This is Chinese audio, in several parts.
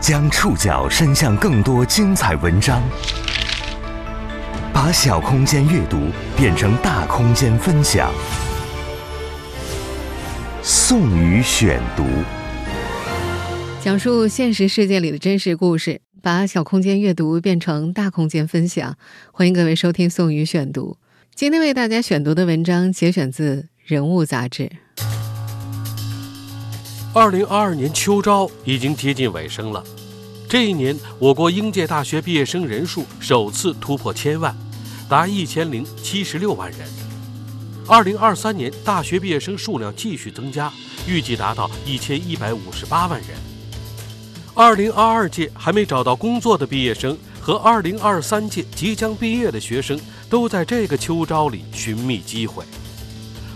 将触角伸向更多精彩文章，把小空间阅读变成大空间分享。宋宇选读，讲述现实世界里的真实故事，把小空间阅读变成大空间分享。欢迎各位收听宋宇选读。今天为大家选读的文章节选自《人物》杂志。二零二二年秋招已经接近尾声了，这一年我国应届大学毕业生人数首次突破千万，达一千零七十六万人。二零二三年大学毕业生数量继续增加，预计达到一千一百五十八万人。二零二二届还没找到工作的毕业生和二零二三届即将毕业的学生都在这个秋招里寻觅机会，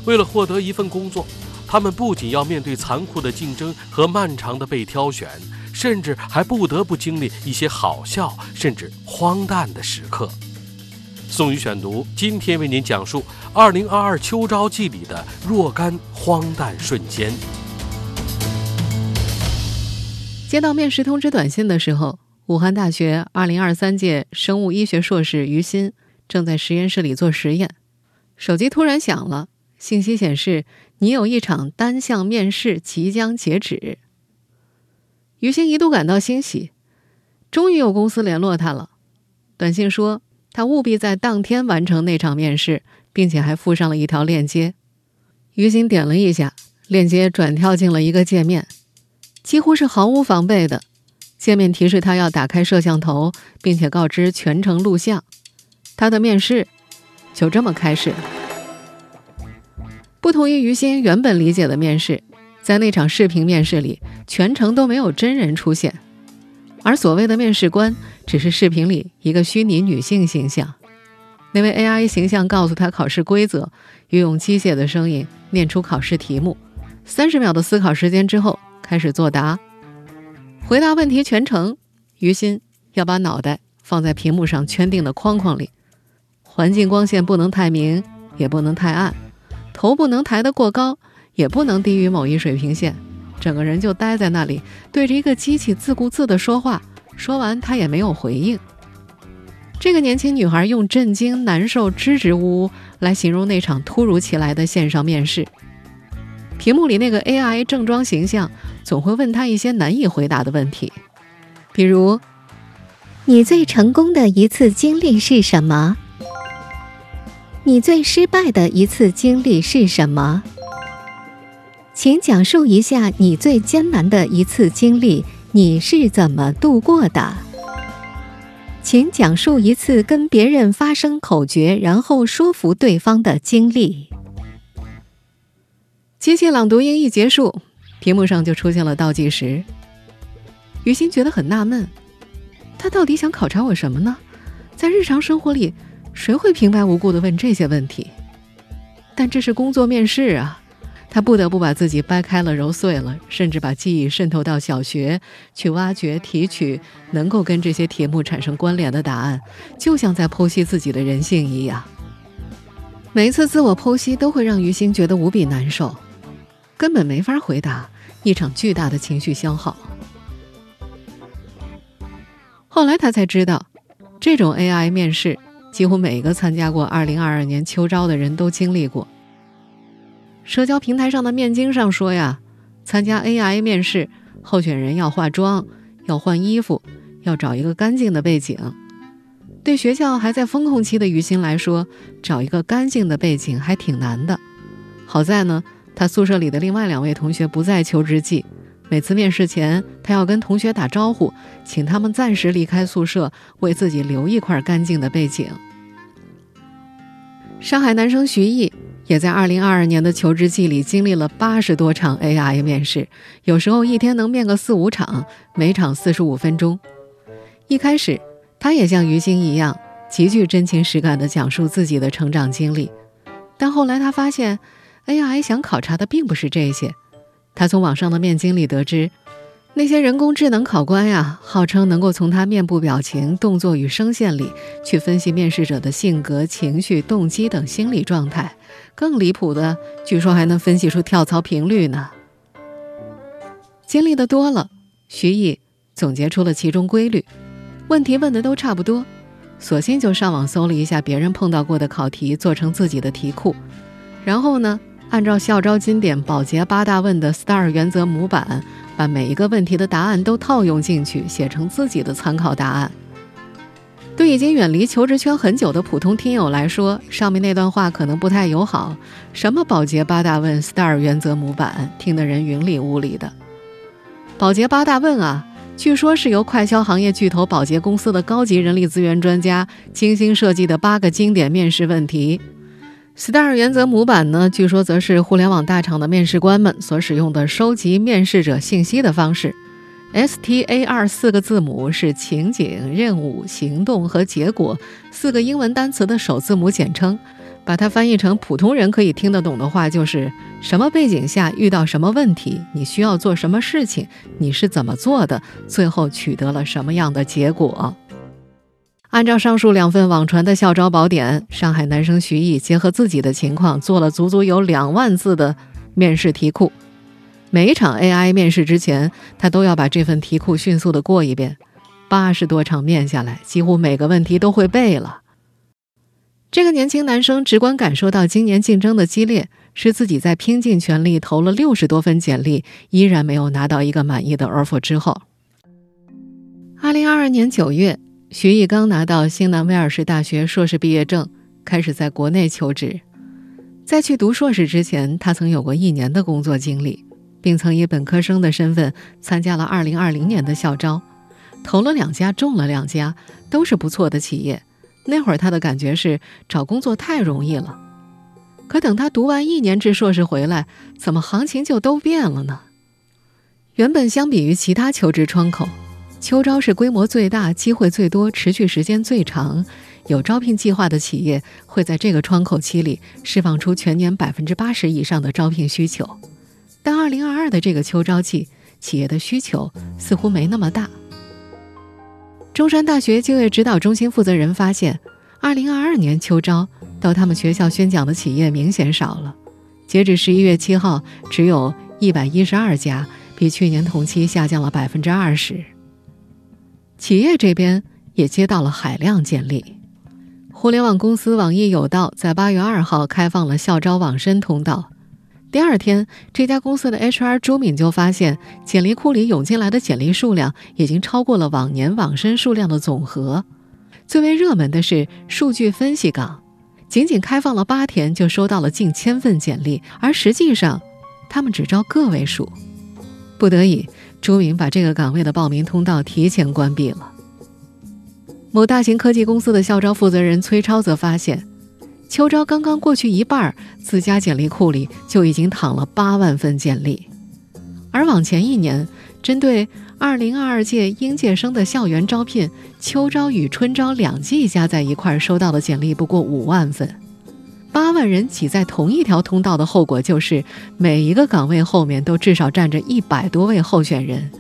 为了获得一份工作。他们不仅要面对残酷的竞争和漫长的被挑选，甚至还不得不经历一些好笑甚至荒诞的时刻。宋宇选读今天为您讲述2022秋招季里的若干荒诞瞬间。接到面试通知短信的时候，武汉大学2023届生物医学硕士于鑫正在实验室里做实验，手机突然响了。信息显示，你有一场单项面试即将截止。于心一度感到欣喜，终于有公司联络他了。短信说，他务必在当天完成那场面试，并且还附上了一条链接。于心点了一下，链接转跳进了一个界面，几乎是毫无防备的。界面提示他要打开摄像头，并且告知全程录像。他的面试就这么开始了。不同于于心原本理解的面试，在那场视频面试里，全程都没有真人出现，而所谓的面试官只是视频里一个虚拟女性形象。那位 AI 形象告诉他考试规则，又用机械的声音念出考试题目。三十秒的思考时间之后，开始作答。回答问题全程，于心要把脑袋放在屏幕上圈定的框框里，环境光线不能太明，也不能太暗。头不能抬得过高，也不能低于某一水平线，整个人就待在那里，对着一个机器自顾自地说话。说完，他也没有回应。这个年轻女孩用震惊、难受、支支吾吾来形容那场突如其来的线上面试。屏幕里那个 AI 正装形象总会问她一些难以回答的问题，比如：“你最成功的一次经历是什么？”你最失败的一次经历是什么？请讲述一下你最艰难的一次经历，你是怎么度过的？请讲述一次跟别人发生口角，然后说服对方的经历。机器朗读音一结束，屏幕上就出现了倒计时。于心觉得很纳闷，他到底想考察我什么呢？在日常生活里。谁会平白无故的问这些问题？但这是工作面试啊，他不得不把自己掰开了揉碎了，甚至把记忆渗透到小学，去挖掘提取能够跟这些题目产生关联的答案，就像在剖析自己的人性一样。每一次自我剖析都会让于心觉得无比难受，根本没法回答，一场巨大的情绪消耗。后来他才知道，这种 AI 面试。几乎每个参加过2022年秋招的人都经历过。社交平台上的面经上说呀，参加 AI 面试，候选人要化妆，要换衣服，要找一个干净的背景。对学校还在风控期的于心来说，找一个干净的背景还挺难的。好在呢，他宿舍里的另外两位同学不在求职季。每次面试前，他要跟同学打招呼，请他们暂时离开宿舍，为自己留一块干净的背景。上海男生徐毅也在2022年的求职季里经历了八十多场 AI 面试，有时候一天能面个四五场，每场四十五分钟。一开始，他也像于心一样，极具真情实感地讲述自己的成长经历，但后来他发现，AI 想考察的并不是这些。他从网上的面经里得知，那些人工智能考官呀，号称能够从他面部表情、动作与声线里去分析面试者的性格、情绪、动机等心理状态。更离谱的，据说还能分析出跳槽频率呢。经历的多了，徐毅总结出了其中规律，问题问的都差不多，索性就上网搜了一下别人碰到过的考题，做成自己的题库，然后呢，按照校招经典保洁八大问的 STAR 原则模板，把每一个问题的答案都套用进去，写成自己的参考答案。对已经远离求职圈很久的普通听友来说，上面那段话可能不太友好。什么保洁八大问、STAR 原则模板，听得人云里雾里的。保洁八大问啊，据说是由快销行业巨头保洁公司的高级人力资源专家精心设计的八个经典面试问题。STAR 原则模板呢，据说则是互联网大厂的面试官们所使用的收集面试者信息的方式。STAR 四个字母是情景、任务、行动和结果四个英文单词的首字母简称。把它翻译成普通人可以听得懂的话，就是什么背景下遇到什么问题，你需要做什么事情，你是怎么做的，最后取得了什么样的结果。按照上述两份网传的校招宝典，上海男生徐毅结合自己的情况，做了足足有两万字的面试题库。每一场 AI 面试之前，他都要把这份题库迅速的过一遍。八十多场面下来，几乎每个问题都会背了。这个年轻男生直观感受到今年竞争的激烈，是自己在拼尽全力投了六十多份简历，依然没有拿到一个满意的 offer 之后。二零二二年九月，徐毅刚拿到新南威尔士大学硕士毕业证，开始在国内求职。在去读硕士之前，他曾有过一年的工作经历。并曾以本科生的身份参加了2020年的校招，投了两家，中了两家，都是不错的企业。那会儿他的感觉是找工作太容易了。可等他读完一年制硕士回来，怎么行情就都变了呢？原本相比于其他求职窗口，秋招是规模最大、机会最多、持续时间最长、有招聘计划的企业会在这个窗口期里释放出全年百分之八十以上的招聘需求。但二零二二的这个秋招季，企业的需求似乎没那么大。中山大学就业指导中心负责人发现，二零二二年秋招到他们学校宣讲的企业明显少了。截止十一月七号，只有一百一十二家，比去年同期下降了百分之二十。企业这边也接到了海量简历。互联网公司网易有道在八月二号开放了校招网申通道。第二天，这家公司的 HR 朱敏就发现，简历库里涌进来的简历数量已经超过了往年网申数量的总和。最为热门的是数据分析岗，仅仅开放了八天就收到了近千份简历，而实际上，他们只招个位数。不得已，朱敏把这个岗位的报名通道提前关闭了。某大型科技公司的校招负责人崔超则发现。秋招刚刚过去一半，自家简历库里就已经躺了八万份简历，而往前一年，针对二零二二届应届生的校园招聘，秋招与春招两季加在一块收到的简历不过五万份，八万人挤在同一条通道的后果就是，每一个岗位后面都至少站着一百多位候选人，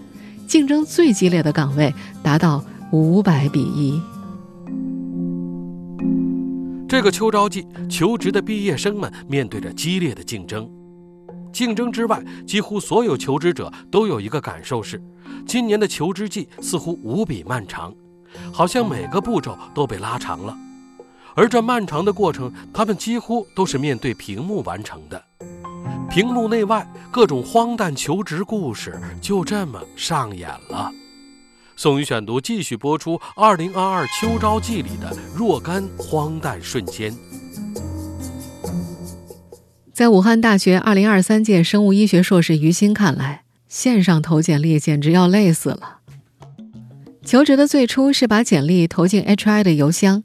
竞争最激烈的岗位达到五百比一。这个秋招季，求职的毕业生们面对着激烈的竞争。竞争之外，几乎所有求职者都有一个感受是：今年的求职季似乎无比漫长，好像每个步骤都被拉长了。而这漫长的过程，他们几乎都是面对屏幕完成的。屏幕内外，各种荒诞求职故事就这么上演了。宋宇选读继续播出二零二二秋招季里的若干荒诞瞬间。在武汉大学二零二三届生物医学硕士于欣看来，线上投简历简直要累死了。求职的最初是把简历投进 HI 的邮箱，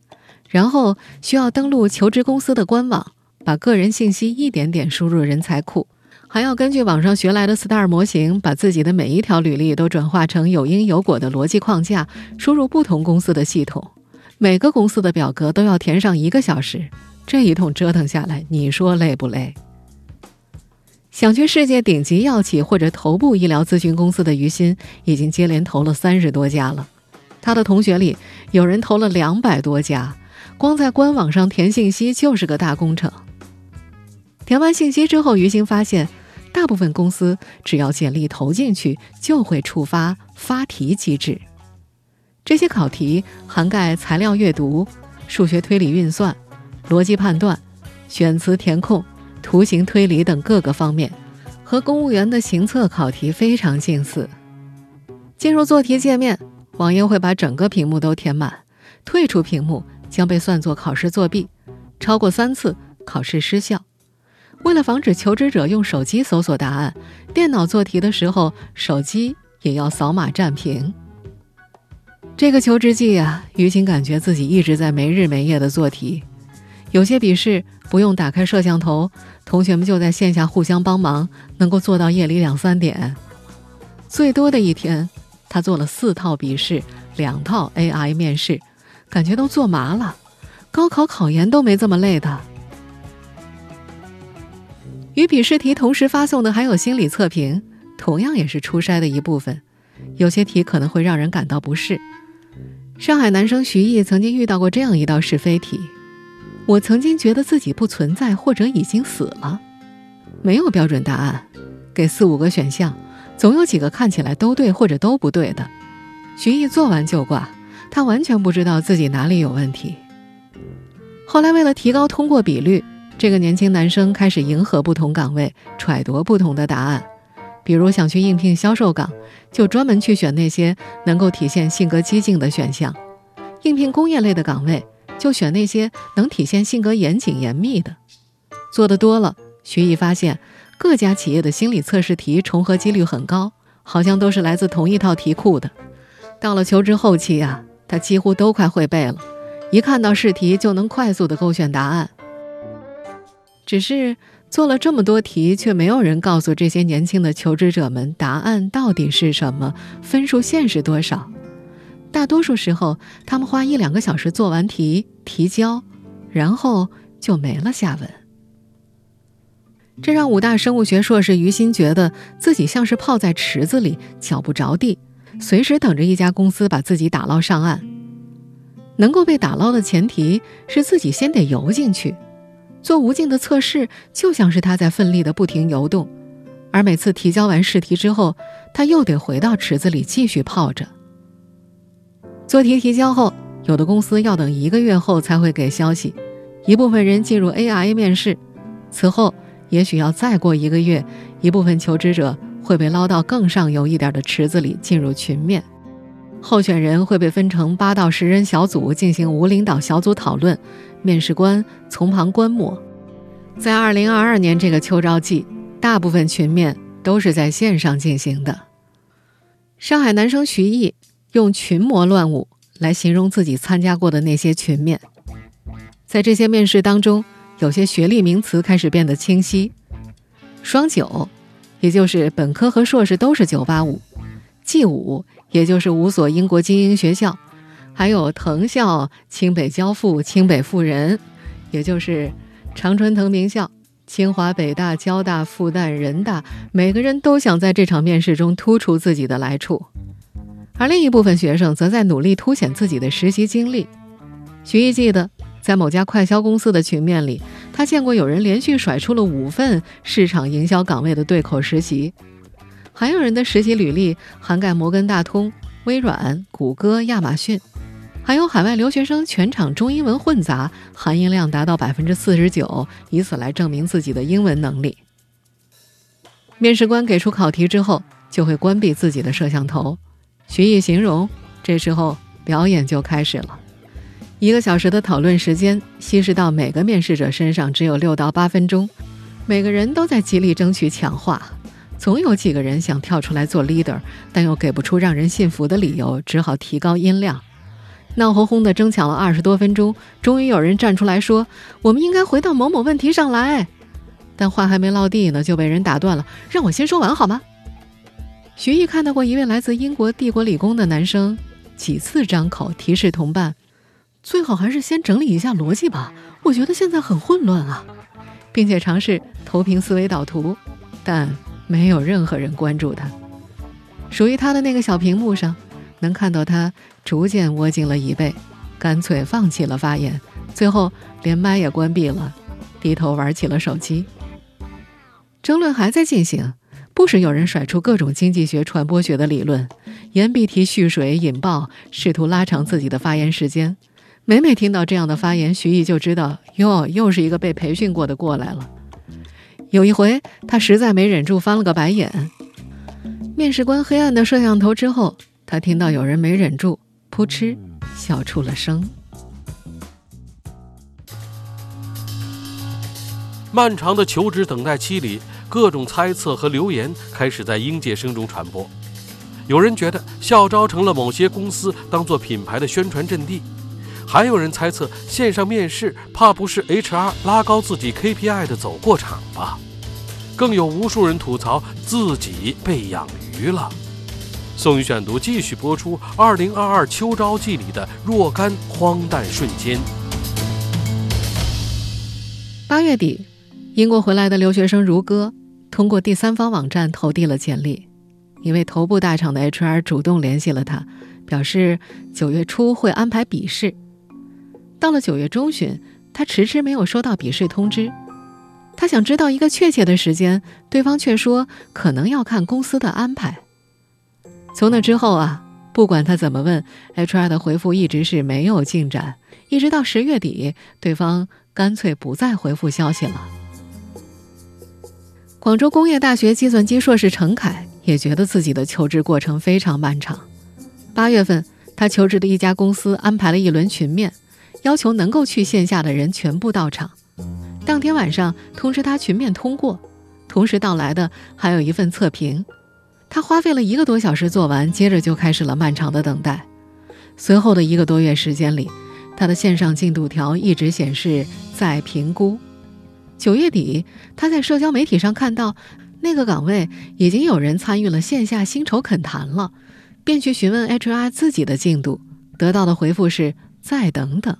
然后需要登录求职公司的官网，把个人信息一点点输入人才库。还要根据网上学来的 STAR 模型，把自己的每一条履历都转化成有因有果的逻辑框架，输入不同公司的系统。每个公司的表格都要填上一个小时，这一通折腾下来，你说累不累？想去世界顶级药企或者头部医疗咨询公司的于心，已经接连投了三十多家了。他的同学里有人投了两百多家，光在官网上填信息就是个大工程。填完信息之后，于心发现。大部分公司只要简历投进去，就会触发发题机制。这些考题涵盖材料阅读、数学推理运算、逻辑判断、选词填空、图形推理等各个方面，和公务员的行测考题非常近似。进入做题界面，网页会把整个屏幕都填满，退出屏幕将被算作考试作弊，超过三次考试失效。为了防止求职者用手机搜索答案，电脑做题的时候手机也要扫码占屏。这个求职季啊，于晴感觉自己一直在没日没夜的做题。有些笔试不用打开摄像头，同学们就在线下互相帮忙，能够做到夜里两三点。最多的一天，他做了四套笔试，两套 AI 面试，感觉都做麻了。高考考研都没这么累的。与笔试题同时发送的还有心理测评，同样也是初筛的一部分。有些题可能会让人感到不适。上海男生徐毅曾经遇到过这样一道是非题：我曾经觉得自己不存在或者已经死了，没有标准答案，给四五个选项，总有几个看起来都对或者都不对的。徐毅做完就挂，他完全不知道自己哪里有问题。后来为了提高通过比率。这个年轻男生开始迎合不同岗位，揣度不同的答案。比如想去应聘销售岗，就专门去选那些能够体现性格激进的选项；应聘工业类的岗位，就选那些能体现性格严谨严密的。做的多了，徐毅发现各家企业的心理测试题重合几率很高，好像都是来自同一套题库的。到了求职后期啊，他几乎都快会背了，一看到试题就能快速的勾选答案。只是做了这么多题，却没有人告诉这些年轻的求职者们答案到底是什么，分数线是多少。大多数时候，他们花一两个小时做完题提交，然后就没了下文。这让武大生物学硕士于心觉得自己像是泡在池子里，脚不着地，随时等着一家公司把自己打捞上岸。能够被打捞的前提是自己先得游进去。做无尽的测试，就像是他在奋力的不停游动，而每次提交完试题之后，他又得回到池子里继续泡着。做题提交后，有的公司要等一个月后才会给消息，一部分人进入 AI 面试，此后也许要再过一个月，一部分求职者会被捞到更上游一点的池子里进入群面。候选人会被分成八到十人小组进行无领导小组讨论，面试官从旁观摩。在二零二二年这个秋招季，大部分群面都是在线上进行的。上海男生徐毅用“群魔乱舞”来形容自己参加过的那些群面。在这些面试当中，有些学历名词开始变得清晰：双九，也就是本科和硕士都是九八五；G 五。也就是五所英国精英学校，还有藤校、清北交附、清北妇人，也就是常春藤名校、清华、北大、交大、复旦、人大，每个人都想在这场面试中突出自己的来处，而另一部分学生则在努力凸显自己的实习经历。徐毅记得，在某家快销公司的群面里，见过有人连续甩出了五份市场营销岗位的对口实习。还有人的实习履历涵盖摩根大通、微软、谷歌、亚马逊，还有海外留学生全场中英文混杂，含银量达到百分之四十九，以此来证明自己的英文能力。面试官给出考题之后，就会关闭自己的摄像头。徐毅形容，这时候表演就开始了。一个小时的讨论时间，稀释到每个面试者身上只有六到八分钟，每个人都在极力争取抢话。总有几个人想跳出来做 leader，但又给不出让人信服的理由，只好提高音量，闹哄哄的争抢了二十多分钟。终于有人站出来说：“我们应该回到某某问题上来。”但话还没落地呢，就被人打断了。让我先说完好吗？徐毅看到过一位来自英国帝国理工的男生，几次张口提示同伴：“最好还是先整理一下逻辑吧，我觉得现在很混乱啊，并且尝试投屏思维导图，但。没有任何人关注他，属于他的那个小屏幕上，能看到他逐渐窝进了椅背，干脆放弃了发言，最后连麦也关闭了，低头玩起了手机。争论还在进行，不时有人甩出各种经济学、传播学的理论，言必提蓄水引爆，试图拉长自己的发言时间。每每听到这样的发言，徐毅就知道，哟，又是一个被培训过的过来了。有一回，他实在没忍住，翻了个白眼。面试官黑暗的摄像头之后，他听到有人没忍住，噗嗤笑出了声。漫长的求职等待期里，各种猜测和流言开始在应届生中传播。有人觉得校招成了某些公司当做品牌的宣传阵地，还有人猜测线上面试怕不是 HR 拉高自己 KPI 的走过场吧？更有无数人吐槽自己被养鱼了。宋宇选读继续播出二零二二秋招季里的若干荒诞瞬间。八月底。英国回来的留学生如歌通过第三方网站投递了简历，一位头部大厂的 HR 主动联系了他，表示九月初会安排笔试。到了九月中旬，他迟迟没有收到笔试通知，他想知道一个确切的时间，对方却说可能要看公司的安排。从那之后啊，不管他怎么问，HR 的回复一直是没有进展，一直到十月底，对方干脆不再回复消息了。广州工业大学计算机硕士陈凯也觉得自己的求职过程非常漫长。八月份，他求职的一家公司安排了一轮群面，要求能够去线下的人全部到场。当天晚上通知他群面通过，同时到来的还有一份测评。他花费了一个多小时做完，接着就开始了漫长的等待。随后的一个多月时间里，他的线上进度条一直显示在评估。九月底，他在社交媒体上看到那个岗位已经有人参与了线下薪酬恳谈了，便去询问 HR 自己的进度，得到的回复是再等等。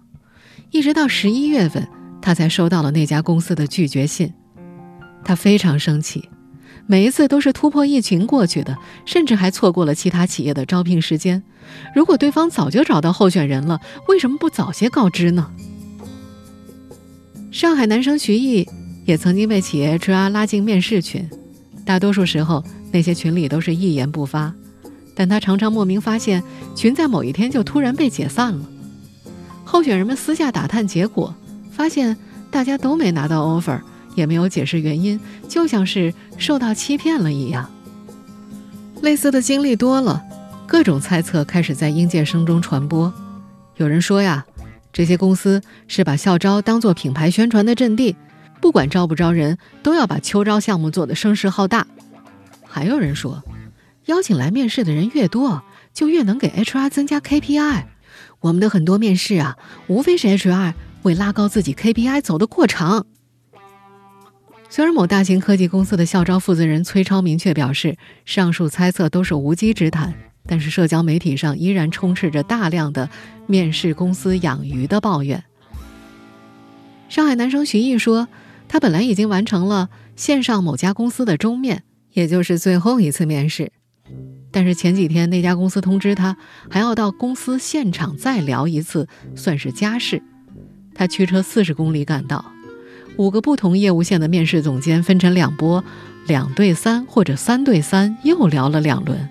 一直到十一月份，他才收到了那家公司的拒绝信。他非常生气，每一次都是突破一群过去的，甚至还错过了其他企业的招聘时间。如果对方早就找到候选人了，为什么不早些告知呢？上海男生徐毅也曾经被企业 HR 拉进面试群，大多数时候那些群里都是一言不发，但他常常莫名发现群在某一天就突然被解散了。候选人们私下打探结果，发现大家都没拿到 offer，也没有解释原因，就像是受到欺骗了一样。类似的经历多了，各种猜测开始在应届生中传播。有人说呀。这些公司是把校招当做品牌宣传的阵地，不管招不招人，都要把秋招项目做得声势浩大。还有人说，邀请来面试的人越多，就越能给 HR 增加 KPI。我们的很多面试啊，无非是 HR 为拉高自己 KPI 走的过场。虽然某大型科技公司的校招负责人崔超明确表示，上述猜测都是无稽之谈。但是社交媒体上依然充斥着大量的面试公司养鱼的抱怨。上海男生徐毅说，他本来已经完成了线上某家公司的终面，也就是最后一次面试，但是前几天那家公司通知他还要到公司现场再聊一次，算是加试。他驱车四十公里赶到，五个不同业务线的面试总监分成两波，两对三或者三对三，又聊了两轮。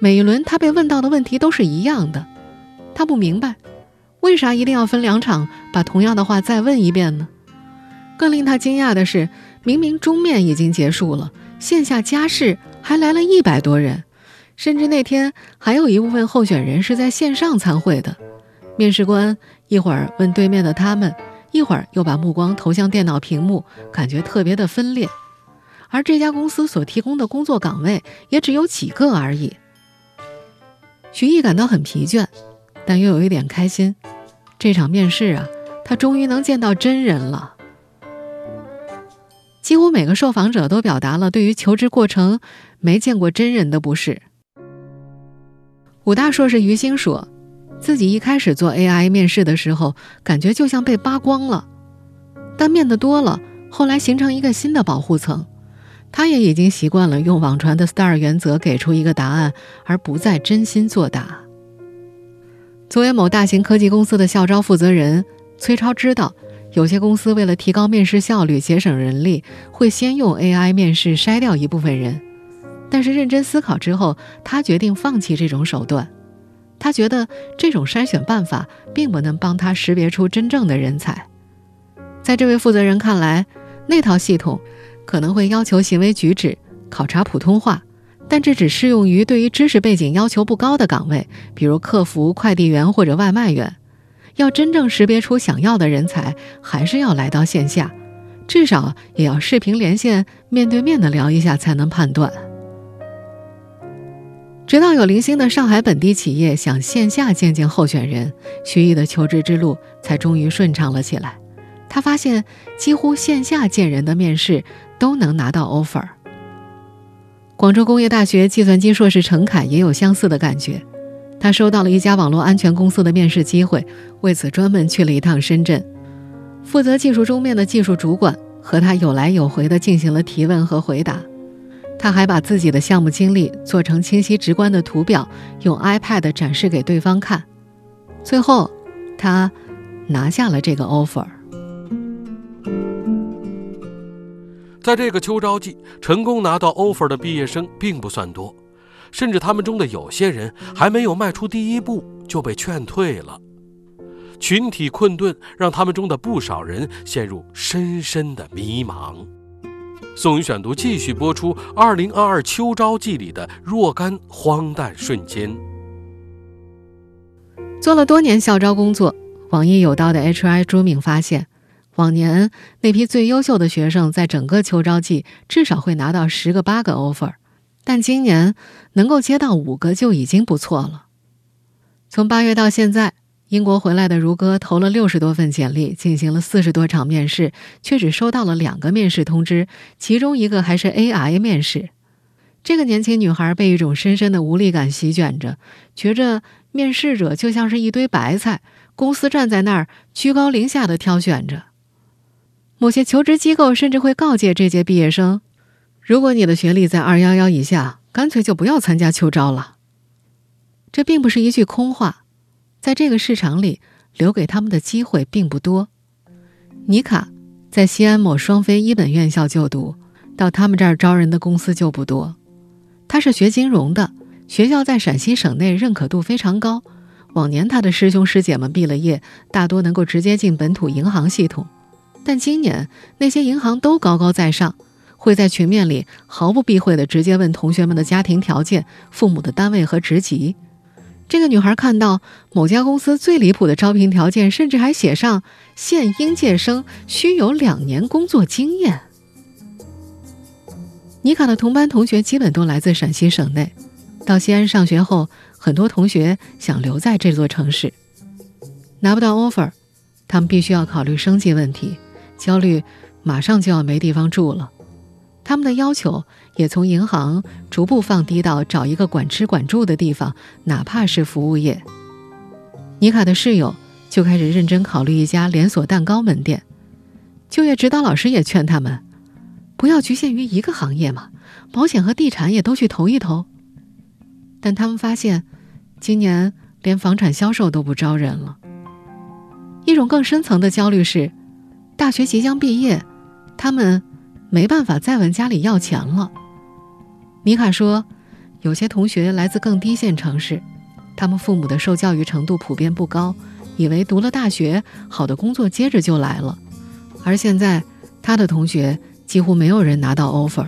每一轮他被问到的问题都是一样的，他不明白，为啥一定要分两场把同样的话再问一遍呢？更令他惊讶的是，明明终面已经结束了，线下加试还来了一百多人，甚至那天还有一部分候选人是在线上参会的。面试官一会儿问对面的他们，一会儿又把目光投向电脑屏幕，感觉特别的分裂。而这家公司所提供的工作岗位也只有几个而已。徐毅感到很疲倦，但又有一点开心。这场面试啊，他终于能见到真人了。几乎每个受访者都表达了对于求职过程没见过真人的不适。武大硕士于星说，自己一开始做 AI 面试的时候，感觉就像被扒光了，但面的多了，后来形成一个新的保护层。他也已经习惯了用网传的 STAR 原则给出一个答案，而不再真心作答。作为某大型科技公司的校招负责人，崔超知道，有些公司为了提高面试效率、节省人力，会先用 AI 面试筛掉一部分人。但是认真思考之后，他决定放弃这种手段。他觉得这种筛选办法并不能帮他识别出真正的人才。在这位负责人看来，那套系统可能会要求行为举止、考察普通话，但这只适用于对于知识背景要求不高的岗位，比如客服、快递员或者外卖员。要真正识别出想要的人才，还是要来到线下，至少也要视频连线、面对面的聊一下才能判断。直到有零星的上海本地企业想线下见见候选人，徐毅的求职之路才终于顺畅了起来。他发现，几乎线下见人的面试都能拿到 offer。广州工业大学计算机硕士陈凯也有相似的感觉。他收到了一家网络安全公司的面试机会，为此专门去了一趟深圳。负责技术终面的技术主管和他有来有回的进行了提问和回答。他还把自己的项目经历做成清晰直观的图表，用 iPad 展示给对方看。最后，他拿下了这个 offer。在这个秋招季，成功拿到 offer 的毕业生并不算多，甚至他们中的有些人还没有迈出第一步就被劝退了。群体困顿让他们中的不少人陷入深深的迷茫。宋宇选读继续播出二零二二秋招季里的若干荒诞瞬间。做了多年校招工作，网易有道的 HR 朱敏发现，往年那批最优秀的学生在整个秋招季至少会拿到十个八个 offer，但今年能够接到五个就已经不错了。从八月到现在。英国回来的如歌投了六十多份简历，进行了四十多场面试，却只收到了两个面试通知，其中一个还是 AI 面试。这个年轻女孩被一种深深的无力感席卷着，觉着面试者就像是一堆白菜，公司站在那儿居高临下的挑选着。某些求职机构甚至会告诫这届毕业生：如果你的学历在二幺幺以下，干脆就不要参加秋招了。这并不是一句空话。在这个市场里，留给他们的机会并不多。妮卡在西安某双非一本院校就读，到他们这儿招人的公司就不多。他是学金融的，学校在陕西省内认可度非常高。往年他的师兄师姐们毕了业，大多能够直接进本土银行系统，但今年那些银行都高高在上，会在群面里毫不避讳地直接问同学们的家庭条件、父母的单位和职级。这个女孩看到某家公司最离谱的招聘条件，甚至还写上现应届生需有两年工作经验。妮卡的同班同学基本都来自陕西省内，到西安上学后，很多同学想留在这座城市，拿不到 offer，他们必须要考虑生计问题，焦虑马上就要没地方住了。他们的要求也从银行逐步放低到找一个管吃管住的地方，哪怕是服务业。妮卡的室友就开始认真考虑一家连锁蛋糕门店。就业指导老师也劝他们，不要局限于一个行业嘛，保险和地产也都去投一投。但他们发现，今年连房产销售都不招人了。一种更深层的焦虑是，大学即将毕业，他们。没办法再问家里要钱了。米卡说，有些同学来自更低线城市，他们父母的受教育程度普遍不高，以为读了大学好的工作接着就来了。而现在，他的同学几乎没有人拿到 offer。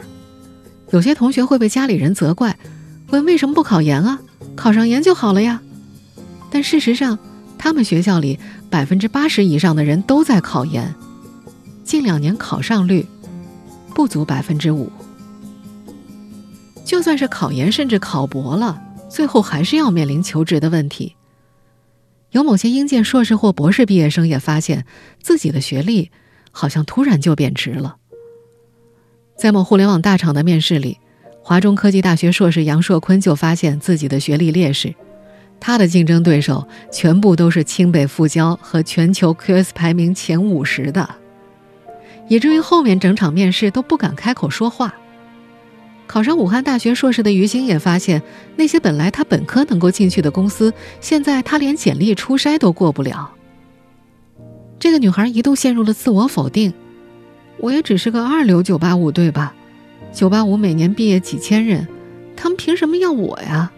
有些同学会被家里人责怪，问为什么不考研啊？考上研就好了呀。但事实上，他们学校里百分之八十以上的人都在考研，近两年考上率。不足百分之五，就算是考研甚至考博了，最后还是要面临求职的问题。有某些应届硕士或博士毕业生也发现自己的学历好像突然就贬值了。在某互联网大厂的面试里，华中科技大学硕士杨硕坤就发现自己的学历劣势，他的竞争对手全部都是清北复交和全球 QS 排名前五十的。以至于后面整场面试都不敢开口说话。考上武汉大学硕士的于星也发现，那些本来他本科能够进去的公司，现在他连简历初筛都过不了。这个女孩一度陷入了自我否定。我也只是个二流985，对吧？985每年毕业几千人，他们凭什么要我呀？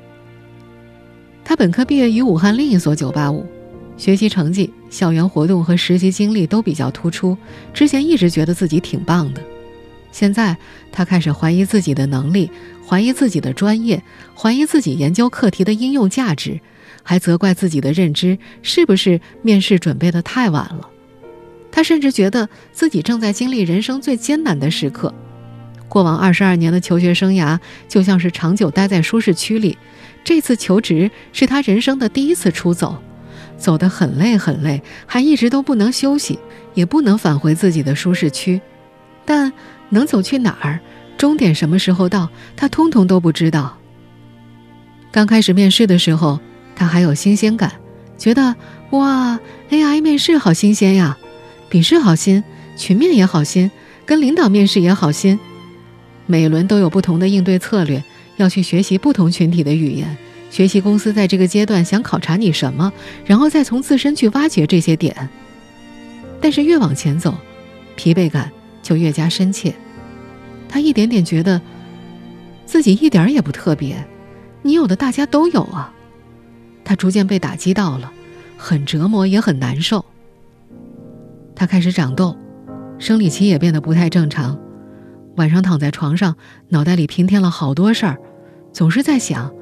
他本科毕业于武汉另一所985，学习成绩、校园活动和实习经历都比较突出。之前一直觉得自己挺棒的，现在他开始怀疑自己的能力，怀疑自己的专业，怀疑自己研究课题的应用价值，还责怪自己的认知是不是面试准备的太晚了。他甚至觉得自己正在经历人生最艰难的时刻，过往二十二年的求学生涯就像是长久待在舒适区里，这次求职是他人生的第一次出走，走得很累很累，还一直都不能休息，也不能返回自己的舒适区，但能走去哪儿，终点什么时候到，他通通都不知道。刚开始面试的时候，他还有新鲜感，觉得哇，AI 面试好新鲜呀。笔试好新，群面也好新，跟领导面试也好新。每轮都有不同的应对策略，要去学习不同群体的语言，学习公司在这个阶段想考察你什么，然后再从自身去挖掘这些点。但是越往前走，疲惫感就越加深切。他一点点觉得自己一点也不特别，你有的大家都有啊。他逐渐被打击到了，很折磨，也很难受。他开始长痘，生理期也变得不太正常。晚上躺在床上，脑袋里平添了好多事儿，总是在想：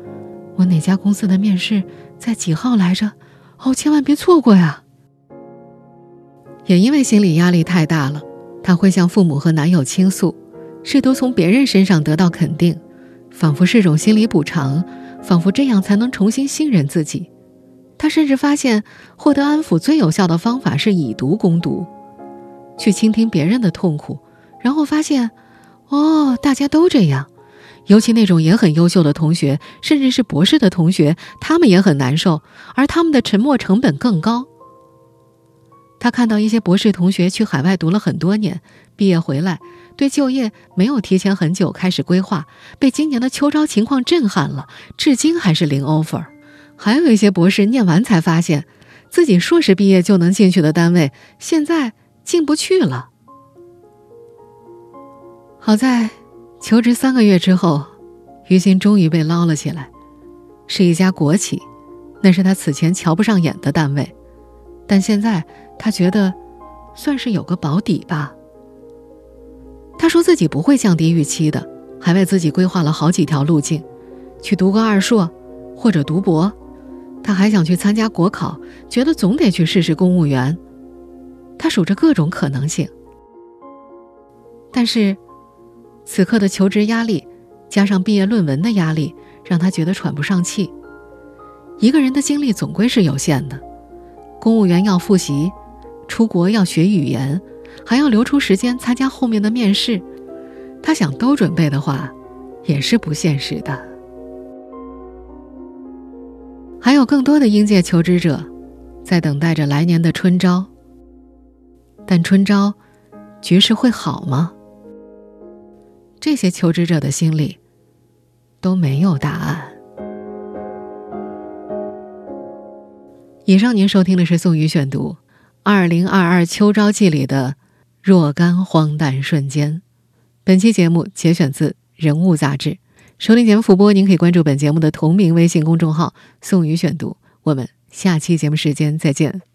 我哪家公司的面试在几号来着？哦，千万别错过呀！也因为心理压力太大了，她会向父母和男友倾诉，试图从别人身上得到肯定，仿佛是种心理补偿，仿佛这样才能重新信任自己。他甚至发现，获得安抚最有效的方法是以毒攻毒，去倾听别人的痛苦，然后发现，哦，大家都这样，尤其那种也很优秀的同学，甚至是博士的同学，他们也很难受，而他们的沉默成本更高。他看到一些博士同学去海外读了很多年，毕业回来，对就业没有提前很久开始规划，被今年的秋招情况震撼了，至今还是零 offer。还有一些博士念完才发现，自己硕士毕业就能进去的单位，现在进不去了。好在求职三个月之后，于心终于被捞了起来，是一家国企，那是他此前瞧不上眼的单位，但现在他觉得算是有个保底吧。他说自己不会降低预期的，还为自己规划了好几条路径，去读个二硕，或者读博。他还想去参加国考，觉得总得去试试公务员。他数着各种可能性，但是此刻的求职压力，加上毕业论文的压力，让他觉得喘不上气。一个人的精力总归是有限的，公务员要复习，出国要学语言，还要留出时间参加后面的面试。他想都准备的话，也是不现实的。还有更多的应届求职者，在等待着来年的春招。但春招，局势会好吗？这些求职者的心里，都没有答案。以上您收听的是宋宇选读《二零二二秋招季》里的若干荒诞瞬间。本期节目节选自《人物》杂志。收听节目复播，您可以关注本节目的同名微信公众号“宋宇选读”。我们下期节目时间再见。